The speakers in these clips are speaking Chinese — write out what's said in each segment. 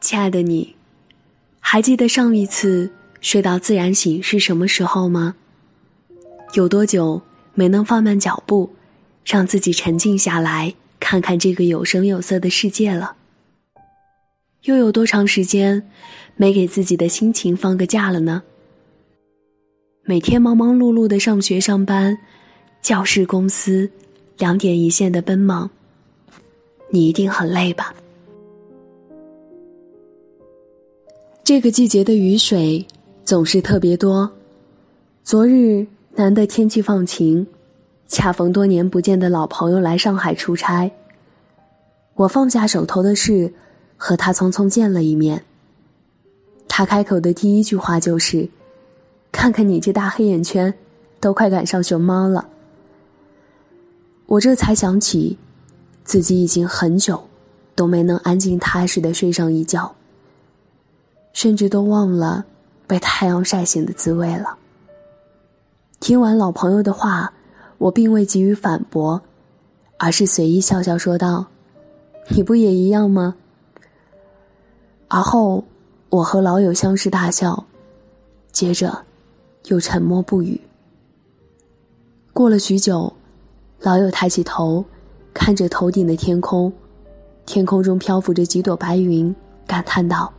亲爱的你，还记得上一次睡到自然醒是什么时候吗？有多久没能放慢脚步，让自己沉静下来，看看这个有声有色的世界了？又有多长时间没给自己的心情放个假了呢？每天忙忙碌碌的上学上班，教室公司，两点一线的奔忙，你一定很累吧？这个季节的雨水总是特别多。昨日难得天气放晴，恰逢多年不见的老朋友来上海出差。我放下手头的事，和他匆匆见了一面。他开口的第一句话就是：“看看你这大黑眼圈，都快赶上熊猫了。”我这才想起，自己已经很久都没能安静踏实的睡上一觉。甚至都忘了被太阳晒醒的滋味了。听完老朋友的话，我并未急于反驳，而是随意笑笑说道：“你不也一样吗？”而后，我和老友相视大笑，接着又沉默不语。过了许久，老友抬起头，看着头顶的天空，天空中漂浮着几朵白云，感叹道。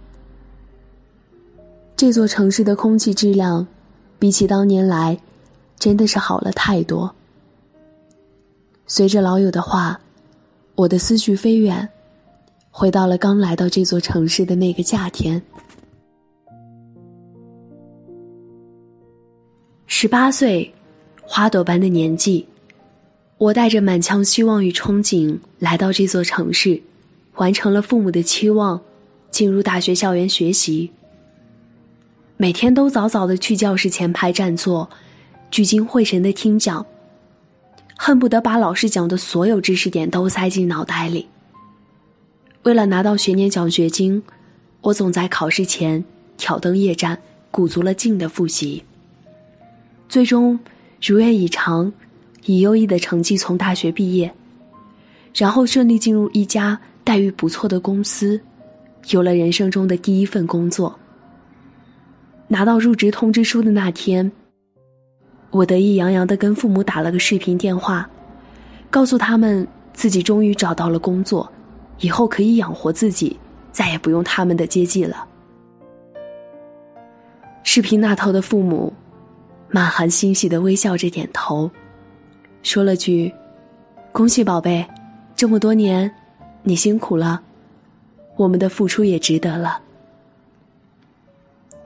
这座城市的空气质量，比起当年来，真的是好了太多。随着老友的话，我的思绪飞远，回到了刚来到这座城市的那个夏天。十八岁，花朵般的年纪，我带着满腔希望与憧憬来到这座城市，完成了父母的期望，进入大学校园学习。每天都早早的去教室前排占座，聚精会神的听讲，恨不得把老师讲的所有知识点都塞进脑袋里。为了拿到学年奖学金，我总在考试前挑灯夜战，鼓足了劲的复习。最终如愿以偿，以优异的成绩从大学毕业，然后顺利进入一家待遇不错的公司，有了人生中的第一份工作。拿到入职通知书的那天，我得意洋洋的跟父母打了个视频电话，告诉他们自己终于找到了工作，以后可以养活自己，再也不用他们的接济了。视频那头的父母，满含欣喜的微笑着点头，说了句：“恭喜宝贝，这么多年，你辛苦了，我们的付出也值得了。”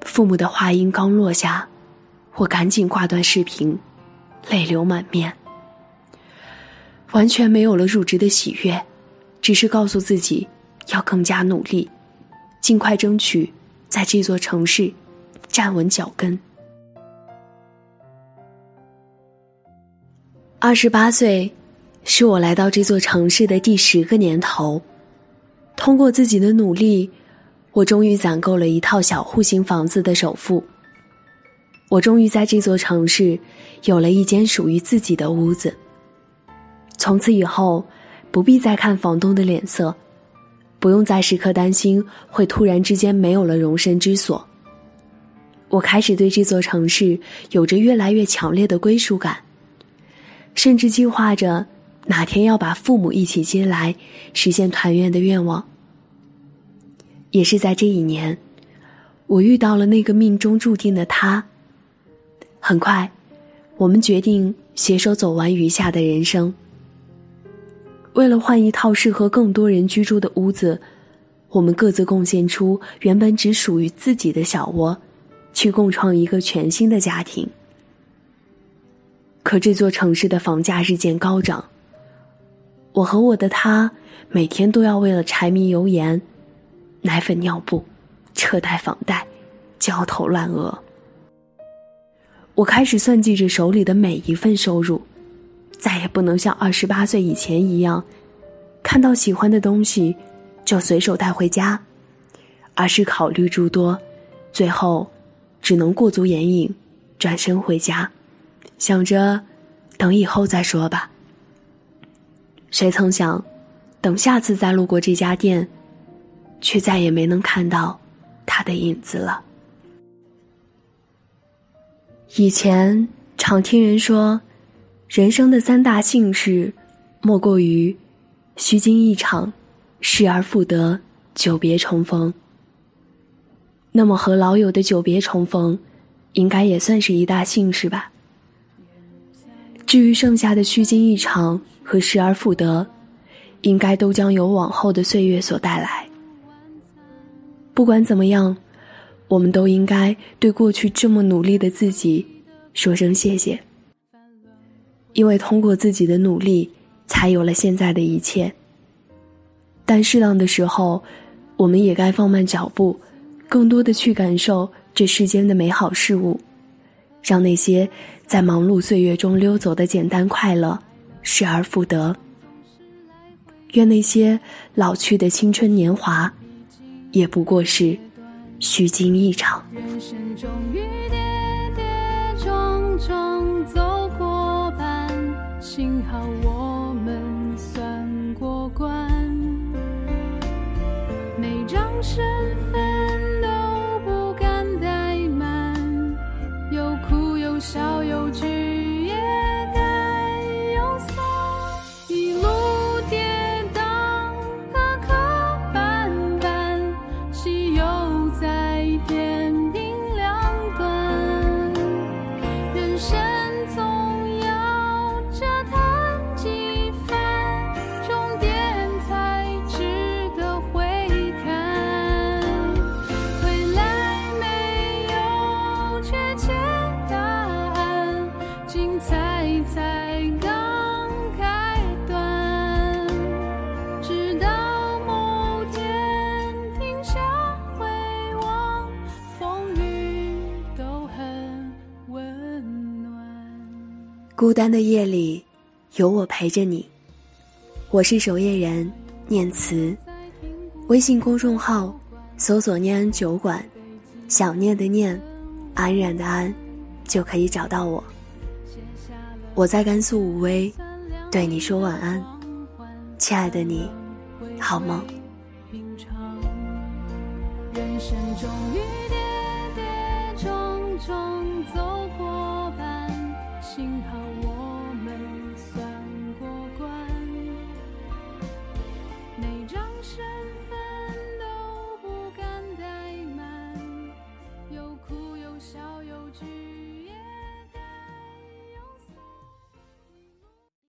父母的话音刚落下，我赶紧挂断视频，泪流满面。完全没有了入职的喜悦，只是告诉自己要更加努力，尽快争取在这座城市站稳脚跟。二十八岁，是我来到这座城市的第十个年头，通过自己的努力。我终于攒够了一套小户型房子的首付。我终于在这座城市有了一间属于自己的屋子。从此以后，不必再看房东的脸色，不用再时刻担心会突然之间没有了容身之所。我开始对这座城市有着越来越强烈的归属感，甚至计划着哪天要把父母一起接来，实现团圆的愿望。也是在这一年，我遇到了那个命中注定的他。很快，我们决定携手走完余下的人生。为了换一套适合更多人居住的屋子，我们各自贡献出原本只属于自己的小窝，去共创一个全新的家庭。可这座城市的房价日渐高涨，我和我的他每天都要为了柴米油盐。奶粉、尿布、车贷、房贷，焦头烂额。我开始算计着手里的每一份收入，再也不能像二十八岁以前一样，看到喜欢的东西就随手带回家，而是考虑诸多，最后只能过足眼瘾，转身回家，想着等以后再说吧。谁曾想，等下次再路过这家店。却再也没能看到他的影子了。以前常听人说，人生的三大幸事，莫过于虚惊一场，失而复得，久别重逢。那么和老友的久别重逢，应该也算是一大幸事吧。至于剩下的虚惊一场和失而复得，应该都将由往后的岁月所带来。不管怎么样，我们都应该对过去这么努力的自己说声谢谢，因为通过自己的努力，才有了现在的一切。但适当的时候，我们也该放慢脚步，更多的去感受这世间的美好事物。让那些在忙碌岁月中溜走的简单快乐失而复得。愿那些老去的青春年华，也不过是虚惊一场。人生终于跌跌撞撞走过半，幸好我孤单的夜里，有我陪着你。我是守夜人念慈，微信公众号搜索“念安酒馆”，想念的念，安然的安，就可以找到我。我在甘肃武威，对你说晚安，亲爱的你，好梦。人生中